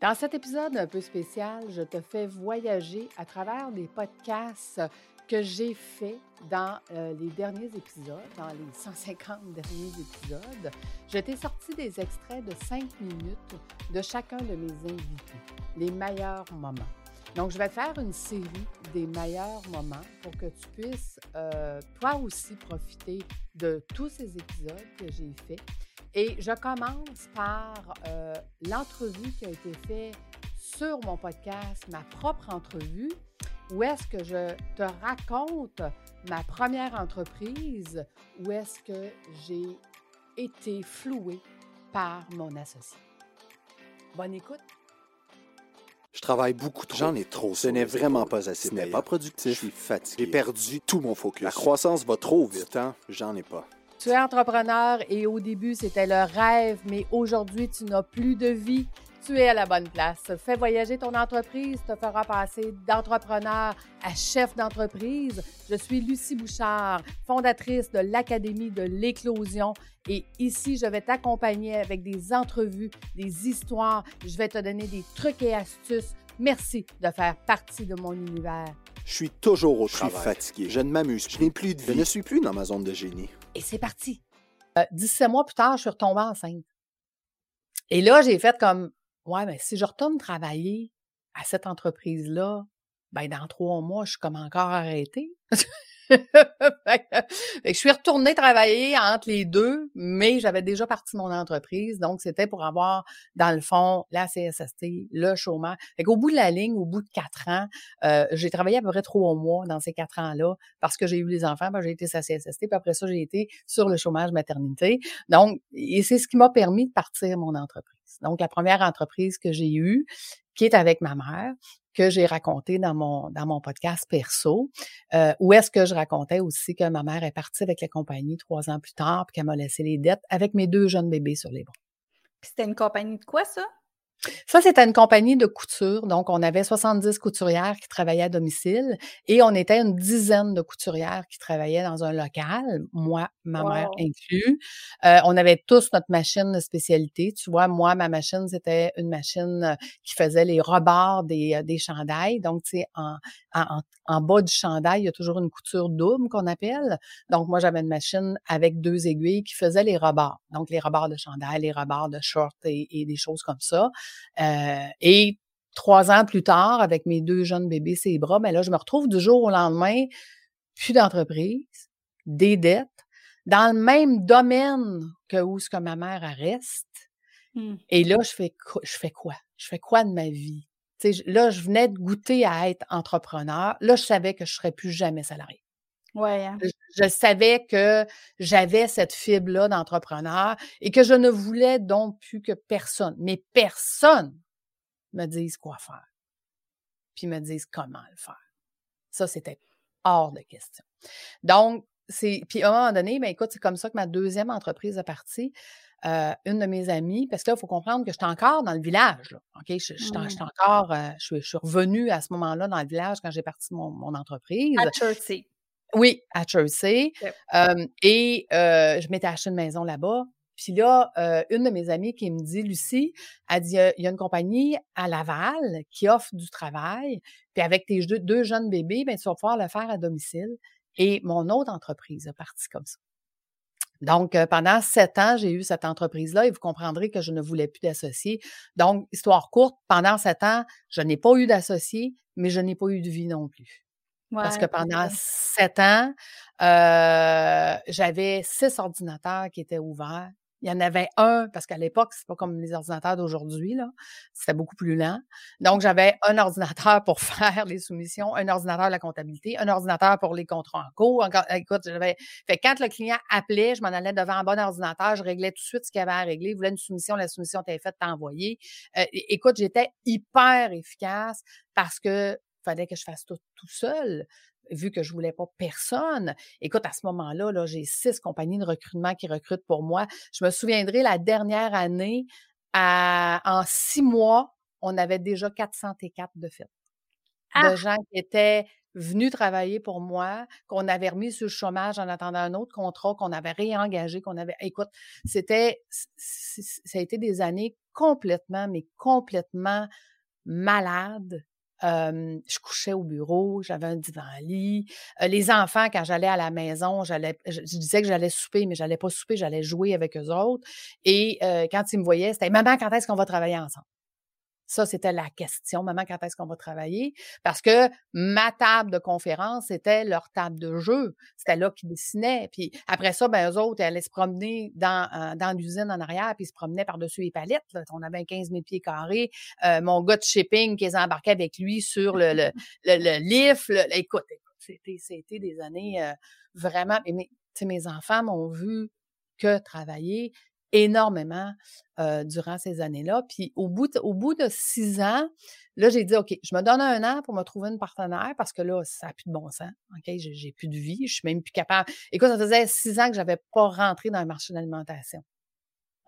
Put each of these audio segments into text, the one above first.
Dans cet épisode un peu spécial, je te fais voyager à travers des podcasts que j'ai faits dans euh, les derniers épisodes, dans les 150 derniers épisodes. Je t'ai sorti des extraits de 5 minutes de chacun de mes invités, les meilleurs moments. Donc, je vais faire une série des meilleurs moments pour que tu puisses, euh, toi aussi, profiter de tous ces épisodes que j'ai faits et je commence par euh, l'entrevue qui a été faite sur mon podcast, ma propre entrevue, où est-ce que je te raconte ma première entreprise, où est-ce que j'ai été flouée par mon associé. Bonne écoute. Je travaille beaucoup trop. J'en ai trop. Ce n'est vraiment pas assez. Ce n'est pas productif. Je suis fatigué. J'ai perdu tout mon focus. La croissance va trop vite. temps, j'en ai pas. Tu es entrepreneur et au début, c'était le rêve, mais aujourd'hui, tu n'as plus de vie. Tu es à la bonne place. Fais voyager ton entreprise, te fera passer d'entrepreneur à chef d'entreprise. Je suis Lucie Bouchard, fondatrice de l'Académie de l'éclosion. Et ici, je vais t'accompagner avec des entrevues, des histoires. Je vais te donner des trucs et astuces. Merci de faire partie de mon univers. Je suis toujours au Je suis travail. fatigué. Je ne m'amuse Je n'ai plus de Je vie. ne suis plus dans ma zone de génie. Et c'est parti. Euh, 17 mois plus tard, je suis retombée enceinte. Et là, j'ai fait comme, ouais, mais si je retourne travailler à cette entreprise-là, ben dans trois mois, je suis comme encore arrêtée. Je suis retournée travailler entre les deux, mais j'avais déjà parti mon entreprise, donc c'était pour avoir, dans le fond, la CSST, le chômage. Fait qu'au bout de la ligne, au bout de quatre ans, euh, j'ai travaillé à peu près trois mois dans ces quatre ans-là parce que j'ai eu les enfants, ben, j'ai été sa CSST, puis après ça, j'ai été sur le chômage maternité. Donc, et c'est ce qui m'a permis de partir mon entreprise. Donc, la première entreprise que j'ai eue, qui est avec ma mère, que j'ai raconté dans mon podcast perso, euh, où est-ce que je racontais aussi que ma mère est partie avec la compagnie trois ans plus tard, puis qu'elle m'a laissé les dettes avec mes deux jeunes bébés sur les bras. C'était une compagnie de quoi, ça? Ça, c'était une compagnie de couture. Donc, on avait 70 couturières qui travaillaient à domicile et on était une dizaine de couturières qui travaillaient dans un local, moi, ma mère inclus. Euh, on avait tous notre machine de spécialité. Tu vois, moi, ma machine, c'était une machine euh, qui faisait les rebords des, euh, des chandails. Donc, tu sais, en, en, bas du chandail, il y a toujours une couture double qu'on appelle. Donc, moi, j'avais une machine avec deux aiguilles qui faisait les rebords. Donc, les rebords de chandail, les rebords de short et, et des choses comme ça. Euh, et trois ans plus tard, avec mes deux jeunes bébés ses bras, mais là, je me retrouve du jour au lendemain, plus d'entreprise, des dettes, dans le même domaine que où ce que ma mère reste. Hmm. Et là, je fais, quoi- je fais quoi? Je fais quoi de ma vie? Là, je venais de goûter à être entrepreneur. Là, je savais que je serais plus jamais salarié. Ouais. hein. Je, je savais que j'avais cette fibre-là d'entrepreneur et que je ne voulais donc plus que personne, mais personne me dise quoi faire, puis me dise comment le faire. Ça, c'était hors de question. Donc, c'est. Puis à un moment donné, ben écoute, c'est comme ça que ma deuxième entreprise est partie. Euh, une de mes amies, parce que là, il faut comprendre que j'étais encore dans le village. Là, OK? Je, j'étais- Mm. j'étais encore. euh, je, suis- je suis revenue à ce moment-là dans le village quand j'ai parti mon, mon entreprise. À Chertsey. Oui, à Jersey. Yep. Euh, et euh, je m'étais acheté une maison là-bas. Puis là, euh, une de mes amies qui me dit, Lucie, elle dit, il y a- a une compagnie à Laval qui offre du travail. Puis avec tes deux, deux jeunes bébés, ben, tu vas pouvoir le faire à domicile. Et mon autre entreprise est partie comme ça. Donc, euh, pendant sept ans, j'ai eu cette entreprise-là et vous comprendrez que je ne voulais plus d'associés. Donc, histoire courte, pendant sept ans, je n'ai pas eu d'associés, mais je n'ai pas eu de vie non plus. Parce que pendant sept ans, euh, j'avais six ordinateurs qui étaient ouverts. Il y en avait un, parce qu'à l'époque, c'est pas comme les ordinateurs d'aujourd'hui, là. C'était beaucoup plus lent. Donc, j'avais un ordinateur pour faire les soumissions, un ordinateur de la comptabilité, un ordinateur pour les contrats en cours. Écoute, j'avais. Fait quand le client appelait, je m'en allais devant un bon ordinateur, je réglais tout de suite ce qu'il y avait à régler. Il voulait une soumission, la soumission était faite, t'as envoyé. Euh, écoute, j'étais hyper efficace parce que fallait que je fasse tout tout seul vu que je voulais pas personne. Écoute, à ce moment-là, là, j'ai six compagnies de recrutement qui recrutent pour moi. Je me souviendrai la dernière année, à- en six mois, on avait déjà 404 de fait. Ah! De gens qui étaient venus travailler pour moi, qu'on avait remis sur le chômage en attendant un autre contrat, qu'on avait réengagé, qu'on avait. Écoute, c'était, ça a été des années complètement, mais complètement malade. Je couchais au bureau, j'avais un divan-lit. Euh, les enfants, quand j'allais à la maison, j'allais, je, disais que j'allais souper, mais j'allais pas souper, j'allais jouer avec eux autres. Et quand ils me voyaient, c'était maman, quand est-ce qu'on va travailler ensemble? Ça, c'était la question. Maman, quand est-ce qu'on va travailler? Parce que ma table de conférence, c'était leur table de jeu. C'était là qu'ils dessinaient. Puis après ça, ben, eux autres, ils allaient se promener dans, euh, dans l'usine en arrière, puis ils se promenaient par-dessus les palettes. Là. On avait 15 000 pieds carrés. Euh, mon gars de shipping qui les embarquait avec lui sur le, le, le, lift. écoute, c'était, c'était des années euh, vraiment... Mais, mes enfants m'ont vu que travailler énormément durant ces années-là. Puis au bout, de, au bout de six ans, là, j'ai dit, OK, je me donne un an pour me trouver une partenaire parce que là, ça n'a plus de bon sens. OK, j'ai plus de vie, je suis même plus capable. Écoute, ça faisait six ans que j'avais pas rentré dans le marché d'alimentation.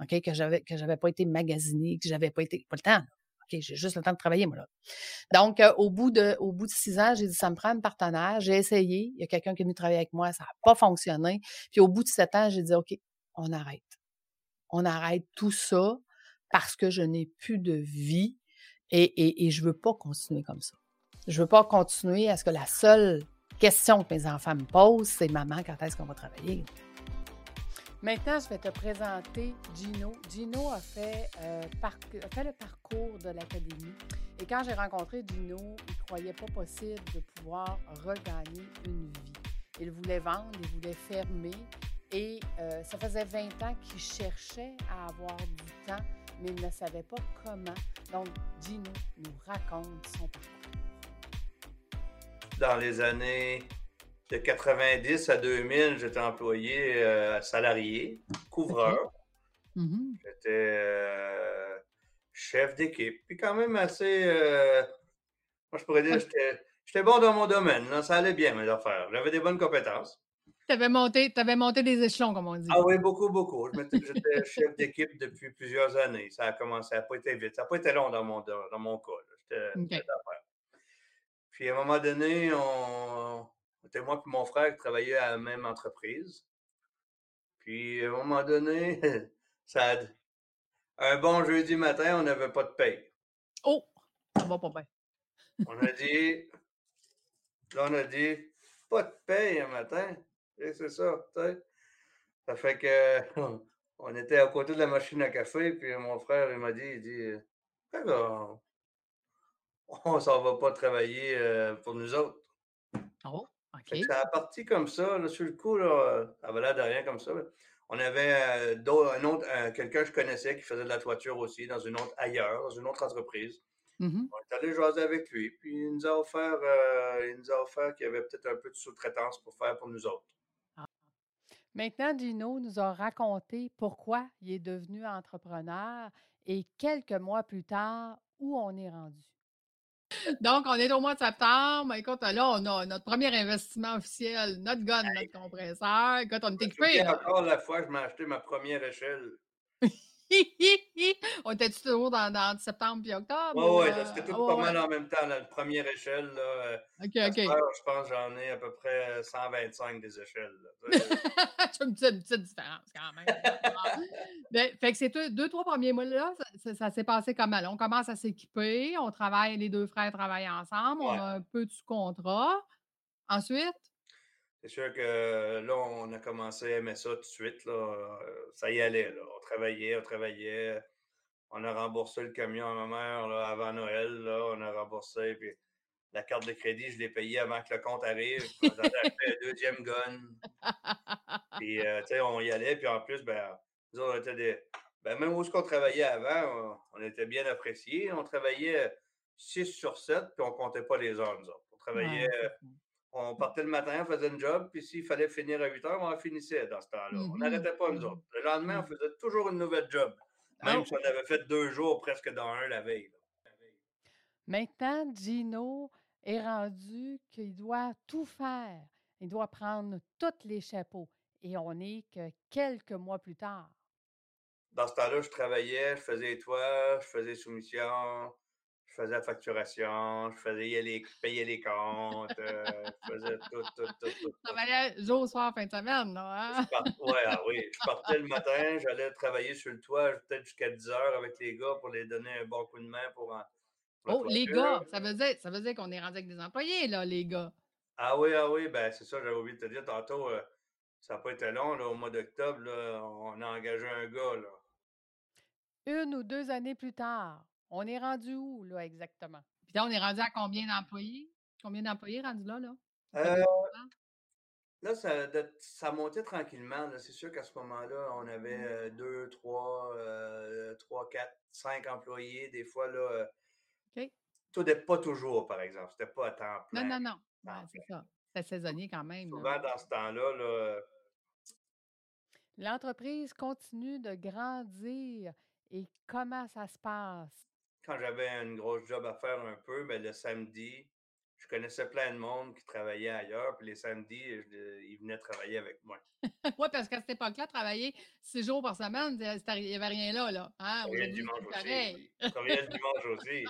OK, que j'avais que j'avais pas été magasinée, que j'avais pas été. Pas le temps. OK, j'ai juste le temps de travailler, moi, là. Donc, au, bout de, au bout de six ans, j'ai dit, ça me prend une partenaire. J'ai essayé. Il y a quelqu'un qui est venu travailler avec moi. Ça n'a pas fonctionné. Puis, au bout de sept ans, j'ai dit, OK, on arrête on arrête tout ça parce que je n'ai plus de vie et, je ne veux pas continuer comme ça. Je ne veux pas continuer à ce que la seule question que mes enfants me posent, c'est maman, quand est-ce qu'on va travailler? Maintenant, je vais te présenter Gino. Gino a fait, euh, fait le parcours de l'académie. Et quand j'ai rencontré Gino, il ne croyait pas possible de pouvoir regagner une vie. Il voulait vendre, il voulait fermer, et euh, ça faisait 20 ans qu'il cherchait à avoir du temps, mais il ne savait pas comment. Donc, Gino nous raconte son parcours. Dans les années de 90 à 2000, j'étais employé euh, salarié, couvreur. Mm-hmm. J'étais euh, chef d'équipe. Puis quand même assez... moi, je pourrais dire, j'étais bon dans mon domaine. Ça allait bien, mes affaires. J'avais des bonnes compétences. Avais, monté, avais monté des échelons, comme on dit. Ah oui, beaucoup, beaucoup. J'étais chef d'équipe depuis plusieurs années. Ça a commencé, ça n'a pas été vite. Ça n'a pas été long dans mon, dans mon cas. Puis à un moment donné, on, c'était moi et mon frère qui travaillaient à la même entreprise. Puis à un moment donné, ça un bon jeudi matin, on n'avait pas de paye. Oh, ça va pas bien. on a dit, là, on a dit, pas de paye un matin c'est ça, tu sais. Ça fait que on était à côté de la machine à café, puis mon frère, il m'a dit, il dit, on s'en va pas travailler euh, pour nous autres. Oh, OK. Ça a parti comme ça, là, sur le coup, là, ça avait l'air de rien comme ça. On avait euh, un autre, quelqu'un que je connaissais qui faisait de la toiture aussi dans une autre ailleurs, dans une autre entreprise. Mmh on est allé jaser avec lui, puis il nous a offert, euh, il nous a offert qu'il y avait peut-être un peu de sous-traitance pour faire pour nous autres. Maintenant, Gino nous a raconté pourquoi il est devenu entrepreneur et quelques mois plus tard, où on est rendu. Donc, on est au mois de septembre. Écoute, là, on a notre premier investissement officiel, notre gun, notre compresseur. Écoute, on est équipé. encore la fois que je m'ai acheté ma première échelle. on était-tu toujours dans, dans, septembre et octobre? Oui, oui, c'était tout pas mal en même temps. la première échelle, là, euh, je pense que j'en ai à peu près 125 des échelles. tu une petite, différence quand même. Ben, fait que ces deux, trois premiers mois-là, ça, s'est passé comme mal. On commence à s'équiper, on travaille, les deux frères travaillent ensemble, on a un peu du contrat. Ensuite? C'est sûr que là, on a commencé à aimer ça tout de suite. Là. Ça y allait. Là. On travaillait, on travaillait. On a remboursé le camion à ma mère là, avant Noël. Là. On a remboursé. Puis la carte de crédit, je l'ai payée avant que le compte arrive. On a acheté un deuxième gun. Puis, euh, tu sais, on y allait. Puis en plus, ben, nous, on était des. Ben, même où ce qu'on travaillait avant, on, était bien appréciés. On travaillait 6 sur 7, puis on comptait pas les heures, nous autres. On travaillait on partait le matin, on faisait un job, puis s'il fallait finir à 8 heures, on finissait dans ce temps-là. On mmh n'arrêtait pas, nous mmh autres. Le lendemain, on mmh faisait toujours une nouvelle job, même oh! si on avait fait deux jours presque dans un la veille. Maintenant, Gino est rendu qu'il doit tout faire. Il doit prendre tous les chapeaux. Et on n'est que quelques mois plus tard. Dans ce temps-là, je travaillais, je faisais toits, je faisais soumission, je faisais la facturation, je faisais les, payer les comptes, euh, je faisais tout, tout, tout, tout. Tu travaillais jour, soir, fin de semaine, non? Hein? ouais, ah oui. Je partais le matin, j'allais travailler sur le toit peut-être jusqu'à 10 heures avec les gars pour les donner un bon coup de main pour. en- pour la Oh, les gars, ça veut dire, ça veut dire qu'on est rendu avec des employés, là, les gars. Ah oui, ah oui, ben c'est ça, j'avais oublié de te dire tantôt. euh, ça n'a pas été long, là, au mois d'octobre, on a engagé un gars, là. Une ou deux années plus tard, on est rendu où, là, exactement? Puis là, on est rendu à combien d'employés? Combien d'employés rendus là, là? Euh, là, ça, de- ça montait tranquillement. C'est sûr qu'à ce moment-là, on avait euh, deux, trois, euh, trois, quatre, cinq employés. Des fois, là, euh, OK. tout n'est pas toujours, par exemple. C'était pas à temps plein. Non, non, non. c'est ça. C'est saisonnier quand même. Souvent, dans ce temps-là, là, euh, L'entreprise continue de grandir. Et comment ça se passe? Quand j'avais une grosse job à faire un peu, ben, le samedi, je connaissais plein de monde qui travaillait ailleurs. Puis les samedis, je- ils venaient travailler avec moi. oui, parce qu'à cette époque-là, travailler six jours par semaine, il n'y avait rien là. là. Hein? Le Aujourd'hui, dimanche aussi. pareil. Le dimanche aussi.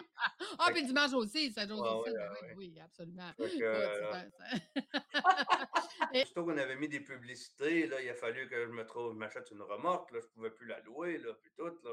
Ah, puis le dimanche aussi, 7 jours Ouais, sur sept, ouais, oui, ouais. oui, absolument. Écoute, euh, pas- Aussitôt qu'on avait mis des publicités, là, il a fallu que je me trouve, je m'achète une remorque, là, je pouvais plus la louer, là, puis tout, là.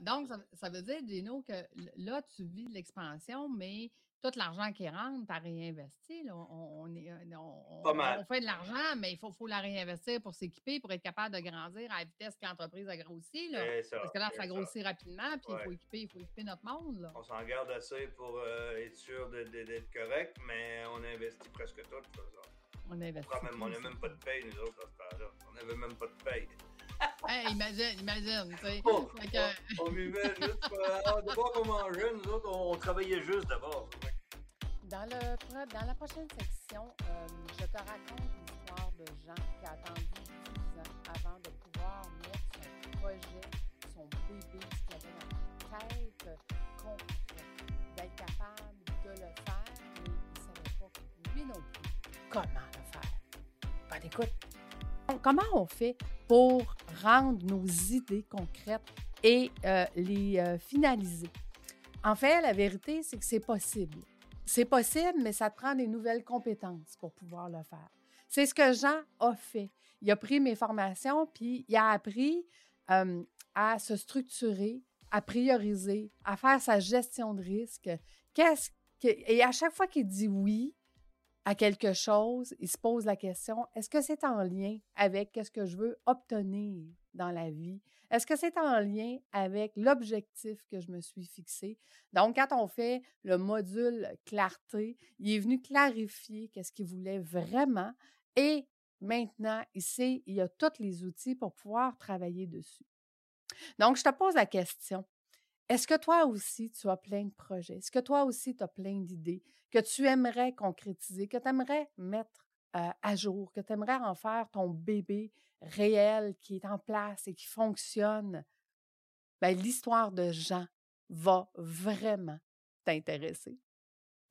Donc- ça, ça veut dire, Gino, que là, tu vis de l'expansion, mais tout l'argent qui rentre, tu as réinvesti. Là. On, on est- euh, on- Pas on- mal. on fait de l'argent, mais il faut, faut la réinvestir pour s'équiper, pour être capable de grandir à la vitesse que l'entreprise a grossi. Là. c'est ça, Parce que là, ça ça. grossit rapidement, puis il faut équiper, il faut équiper notre monde. Là. On s'en garde assez pour euh, être sûr d'être correct, mais on investit presque tout. ça. On investit. Même- on n'a même pas de paye, nous autres, à ce temps-là. On n'avait même pas de paye. Hey, imagine, imagine. tu sais. Oh, que- on, on vivait juste pour ah, d'abord qu'on mangeait, nous autres, on, on travaillait juste d'abord. Dans, le, dans la prochaine section, euh, je te raconte l'histoire de Jean qui a attendu 10 ans avant de pouvoir mettre son projet, son bébé, ce qu'il avait dans la tête, concret, d'être capable de le faire, mais il ne savait pas, lui non plus, comment le faire. Ben écoute, comment on fait pour rendre nos idées concrètes et euh, les euh, finaliser? En fait, la vérité, c'est que c'est possible. C'est possible, mais ça prend des nouvelles compétences pour pouvoir le faire. C'est ce que Jean a fait. Il a pris mes formations, puis il a appris euh, à se structurer, à prioriser, à faire sa gestion de risque. Qu'est-ce que... Et à chaque fois qu'il dit oui à quelque chose, il se pose la question, est-ce que c'est en lien avec ce que je veux obtenir dans la vie? Est-ce que c'est en lien avec l'objectif que je me suis fixé? Donc, quand on fait le module clarté, il est venu clarifier qu'est-ce qu'il voulait vraiment et maintenant, il sait, il a tous les outils pour pouvoir travailler dessus. Donc, je te pose la question. Est-ce que toi aussi, tu as plein de projets? Est-ce que toi aussi, tu as plein d'idées? Que tu aimerais concrétiser, que tu aimerais mettre à jour, que tu aimerais en faire ton bébé réel qui est en place et qui fonctionne? Ben, l'histoire de Jean va vraiment t'intéresser.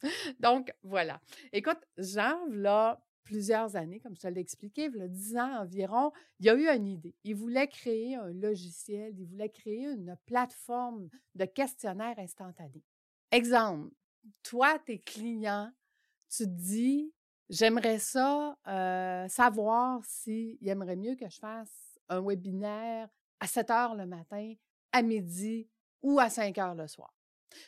Donc, voilà. Écoute, Jean, là, plusieurs années, comme je te l'ai expliqué, il y a 10 ans environ, il a eu une idée. Il voulait créer un logiciel, il voulait créer une plateforme de questionnaire instantané. Exemple, toi, tes clients, tu te dis, j'aimerais ça euh, savoir s'ils aimeraient mieux que je fasse un webinaire à 7 heures le matin, à midi ou à 5 heures le soir.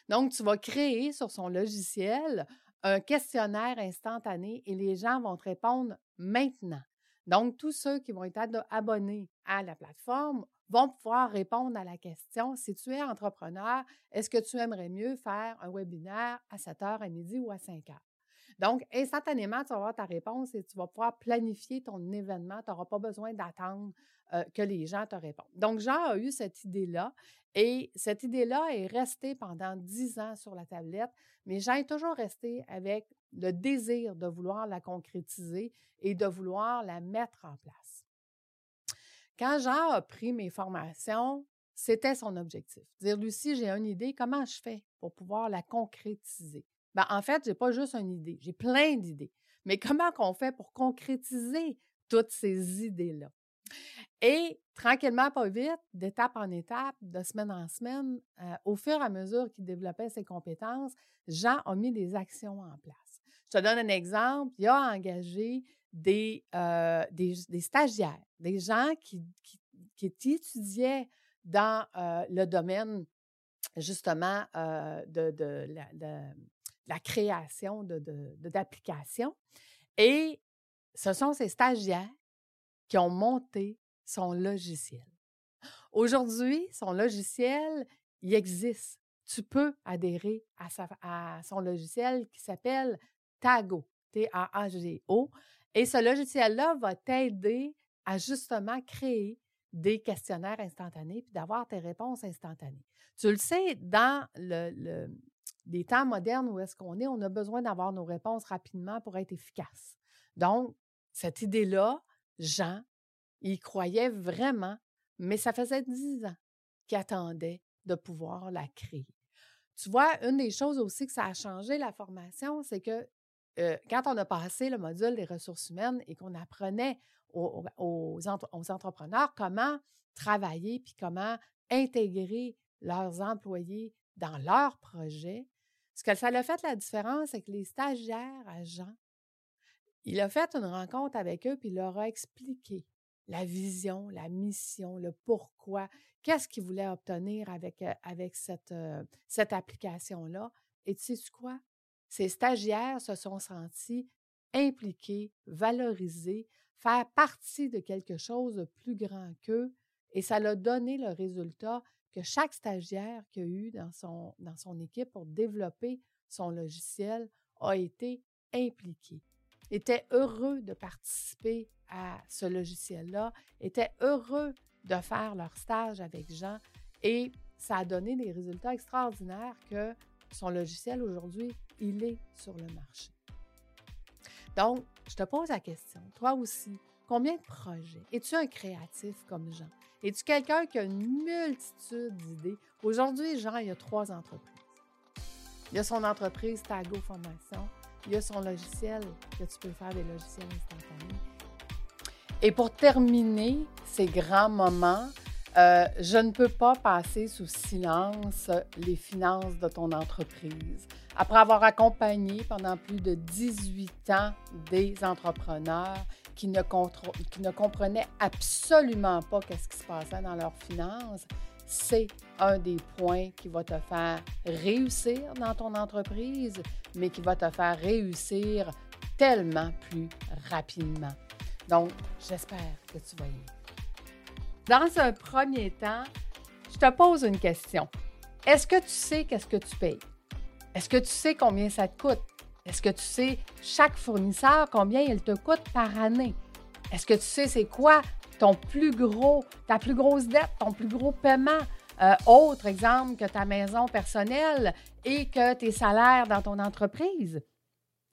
Donc, tu vas créer sur son logiciel un questionnaire instantané et les gens vont te répondre maintenant. Donc, tous ceux qui vont être abonnés à la plateforme vont pouvoir répondre à la question si tu es entrepreneur, est-ce que tu aimerais mieux faire un webinaire à 7 heures, à midi ou à 5 heures? Donc, instantanément, tu vas avoir ta réponse et tu vas pouvoir planifier ton événement. Tu n'auras pas besoin d'attendre euh, que les gens te répondent. Donc, Jean a eu cette idée-là et cette idée-là est restée pendant dix ans sur la tablette, mais Jean est toujours resté avec le désir de vouloir la concrétiser et de vouloir la mettre en place. Quand Jean a pris mes formations, c'était son objectif. Dire, Lucie, j'ai une idée, comment je fais pour pouvoir la concrétiser? Ben, en fait, j'ai pas juste une idée, j'ai plein d'idées. Mais comment qu'on fait pour concrétiser toutes ces idées-là? Et tranquillement, pas vite, d'étape en étape, de semaine en semaine, euh, au fur et à mesure qu'il développait ses compétences, Jean a mis des actions en place. Je te donne un exemple. Il a engagé des, euh, des, stagiaires, des gens qui, qui, étudiaient dans euh, le domaine justement de, de, la, création d'applications. Et ce sont ces stagiaires qui ont monté son logiciel. Aujourd'hui, son logiciel, il existe. Tu peux adhérer à, son logiciel qui s'appelle Tago, T-A-A-G-O. Et ce logiciel-là va t'aider à justement créer des questionnaires instantanés puis d'avoir tes réponses instantanées. Tu le sais, dans le, les temps modernes où est-ce qu'on est, on a besoin d'avoir nos réponses rapidement pour être efficace. Donc, cette idée-là, Jean, il croyait vraiment, mais ça faisait dix ans qu'il attendait de pouvoir la créer. Tu vois, une des choses aussi que ça a changé la formation, c'est que quand on a passé le module des ressources humaines et qu'on apprenait aux, aux, entrepreneurs comment travailler puis comment intégrer leurs employés dans leurs projets, ce que ça a fait la différence, c'est que les stagiaires agents, il a fait une rencontre avec eux puis il leur a expliqué la vision, la mission, le pourquoi, qu'est-ce qu'ils voulaient obtenir avec, euh, cette, euh, cette application-là. Et tu sais quoi? Ces stagiaires se sont sentis impliqués, valorisés, faire partie de quelque chose de plus grand qu'eux. Et ça leur a donné le résultat que chaque stagiaire qu'il a eu dans son, dans son équipe pour développer son logiciel a été impliqué était heureux de participer à ce logiciel-là, était heureux de faire leur stage avec Jean et ça a donné des résultats extraordinaires que son logiciel aujourd'hui, il est sur le marché. Donc, je te pose la question, toi aussi, combien de projets? Es-tu un créatif comme Jean? Es-tu quelqu'un qui a une multitude d'idées? Aujourd'hui, Jean, il y a trois entreprises. Il y a son entreprise Tago Formation, il y a son logiciel, que tu peux faire des logiciels instantanés. Et pour terminer ces grands moments, euh, je ne peux pas passer sous silence les finances de ton entreprise. Après avoir accompagné pendant plus de 18 ans des entrepreneurs qui ne, comprenaient absolument pas qu'est-ce qui se passait dans leurs finances, c'est un des points qui va te faire réussir dans ton entreprise, mais qui va te faire réussir tellement plus rapidement. Donc, j'espère que tu vas y Dans un premier temps, je te pose une question. Est-ce que tu sais qu'est-ce que tu payes? Est-ce que tu sais combien ça te coûte? Est-ce que tu sais chaque fournisseur combien il te coûte par année? Est-ce que tu sais c'est quoi ton plus gros, ta plus grosse dette, ton plus gros paiement? Euh, autre exemple que ta maison personnelle et que tes salaires dans ton entreprise.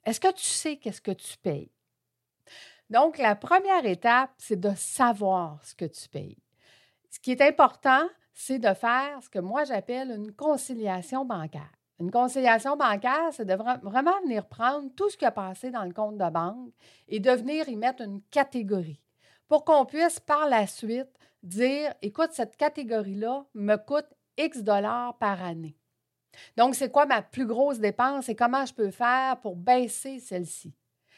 Est-ce que tu sais qu'est-ce que tu payes? Donc, la première étape, c'est de savoir ce que tu payes. Ce qui est important, c'est de faire ce que moi j'appelle une conciliation bancaire. Une conciliation bancaire, c'est de vraiment venir prendre tout ce qui a passé dans le compte de banque et de venir y mettre une catégorie pour qu'on puisse par la suite dire, écoute, cette catégorie-là me coûte X dollars par année. Donc, c'est quoi ma plus grosse dépense et comment je peux faire pour baisser celle-ci?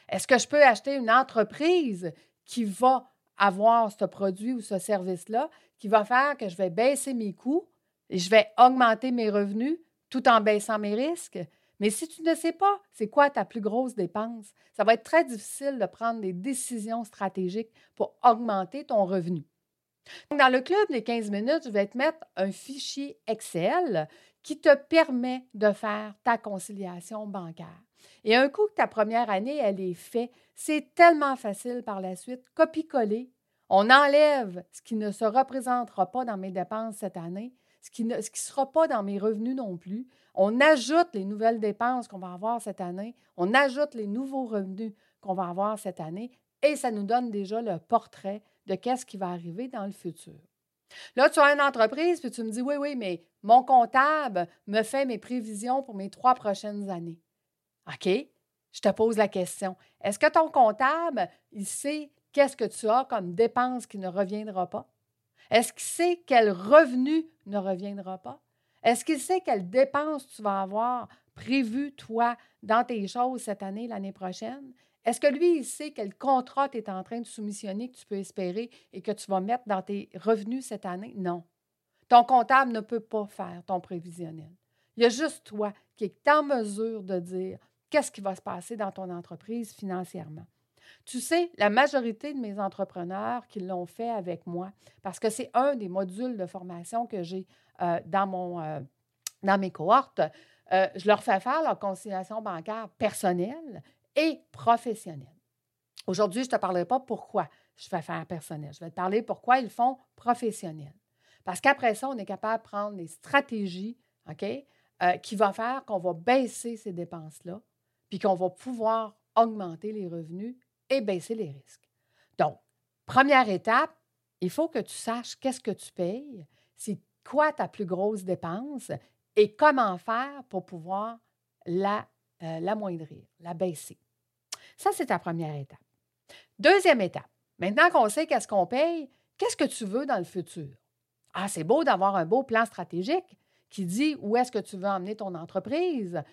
Est-ce que je peux acheter une entreprise qui va avoir ce produit ou ce service-là, qui va faire que je vais baisser mes coûts et je vais augmenter mes revenus tout en baissant mes risques? Mais si tu ne sais pas c'est quoi ta plus grosse dépense, ça va être très difficile de prendre des décisions stratégiques pour augmenter ton revenu. Dans le club des 15 minutes, je vais te mettre un fichier Excel qui te permet de faire ta conciliation bancaire. Et un coup que ta première année, elle est faite, c'est tellement facile par la suite. Copie-coller, on enlève ce qui ne se représentera pas dans mes dépenses cette année, ce qui ne sera pas dans mes revenus non plus. On ajoute les nouvelles dépenses qu'on va avoir cette année, on ajoute les nouveaux revenus qu'on va avoir cette année et ça nous donne déjà le portrait de qu'est-ce qui va arriver dans le futur. Là, tu as une entreprise, puis tu me dis, oui, oui, mais mon comptable me fait mes prévisions pour mes trois prochaines années. OK? Je te pose la question. Est-ce que ton comptable, il sait qu'est-ce que tu as comme dépense qui ne reviendra pas? Est-ce qu'il sait quel revenu ne reviendra pas? Est-ce qu'il sait quelle dépense tu vas avoir prévu, toi, dans tes choses cette année, l'année prochaine? Est-ce que lui, il sait quel contrat tu es en train de soumissionner que tu peux espérer et que tu vas mettre dans tes revenus cette année? Non. Ton comptable ne peut pas faire ton prévisionnel. Il y a juste toi qui es en mesure de dire qu'est-ce qui va se passer dans ton entreprise financièrement. Tu sais, la majorité de mes entrepreneurs qui l'ont fait avec moi, parce que c'est un des modules de formation que j'ai euh, dans, mon, euh, dans mes cohortes, euh, je leur fais faire leur conciliation bancaire personnelle et professionnelle. Aujourd'hui, je ne te parlerai pas pourquoi je fais faire personnel. Je vais te parler pourquoi ils font professionnel. Parce qu'après ça, on est capable de prendre des stratégies OK, qui vont faire qu'on va baisser ces dépenses-là, puis qu'on va pouvoir augmenter les revenus et baisser les risques. Donc, première étape, il faut que tu saches qu'est-ce que tu payes, c'est quoi ta plus grosse dépense et comment faire pour pouvoir euh, l'amoindrir, la baisser. Ça, c'est ta première étape. Deuxième étape, maintenant qu'on sait qu'est-ce qu'on paye, qu'est-ce que tu veux dans le futur? Ah, c'est beau d'avoir un beau plan stratégique qui dit où est-ce que tu veux emmener ton entreprise.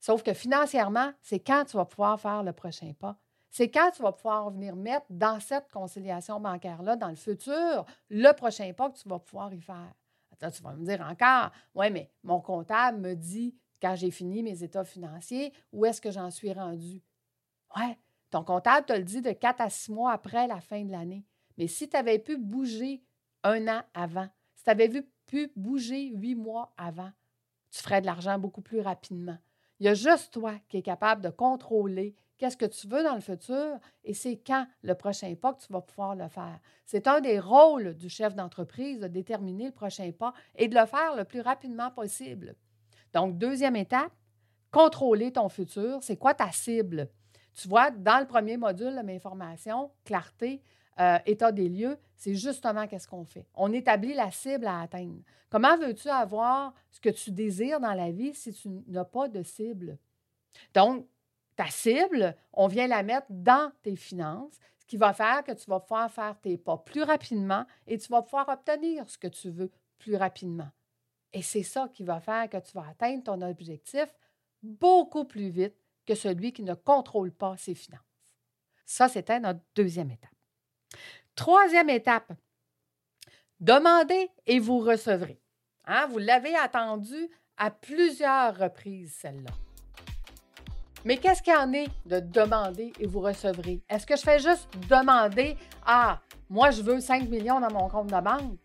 Sauf que financièrement, c'est quand tu vas pouvoir faire le prochain pas c'est quand tu vas pouvoir venir mettre dans cette conciliation bancaire-là, dans le futur, le prochain pas que tu vas pouvoir y faire. Attends, tu vas me dire encore, oui, mais mon comptable me dit, quand j'ai fini mes états financiers, où est-ce que j'en suis rendu? Oui, ton comptable te le dit de quatre à six mois après la fin de l'année. Mais si tu avais pu bouger un an avant, si tu avais pu bouger huit mois avant, tu ferais de l'argent beaucoup plus rapidement. Il y a juste toi qui es capable de contrôler qu'est-ce que tu veux dans le futur et c'est quand le prochain pas que tu vas pouvoir le faire. C'est un des rôles du chef d'entreprise de déterminer le prochain pas et de le faire le plus rapidement possible. Donc, deuxième étape, contrôler ton futur. C'est quoi ta cible? Tu vois, dans le premier module de mes formations, clarté, euh, état des lieux, c'est justement qu'est-ce qu'on fait. On établit la cible à atteindre. Comment veux-tu avoir ce que tu désires dans la vie si tu n'as pas de cible? Donc, ta cible, on vient la mettre dans tes finances, ce qui va faire que tu vas pouvoir faire tes pas plus rapidement et tu vas pouvoir obtenir ce que tu veux plus rapidement. Et c'est ça qui va faire que tu vas atteindre ton objectif beaucoup plus vite que celui qui ne contrôle pas ses finances. Ça, c'était notre deuxième étape. Troisième étape, demandez et vous recevrez. Hein, vous l'avez attendu à plusieurs reprises, celle-là. Mais qu'est-ce qu'il en est de demander et vous recevrez? Est-ce que je fais juste demander Ah, moi, je veux 5 millions dans mon compte de banque?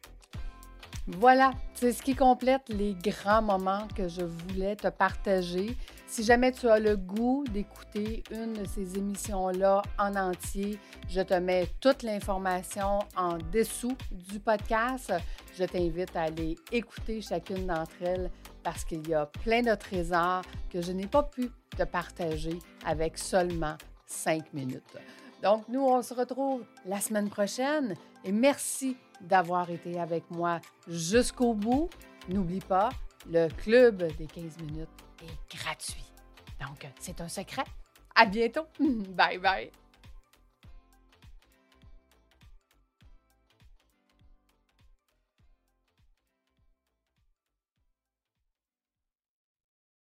Voilà, c'est ce qui complète les grands moments que je voulais te partager. Si jamais tu as le goût d'écouter une de ces émissions-là en entier, je te mets toute l'information en dessous du podcast. Je t'invite à aller écouter chacune d'entre elles parce qu'il y a plein de trésors que je n'ai pas pu te partager avec seulement cinq minutes. Donc, nous, on se retrouve la semaine prochaine et merci d'avoir été avec moi jusqu'au bout. N'oublie pas, le club des 15 minutes est gratuit. Donc, c'est un secret. À bientôt. Bye bye.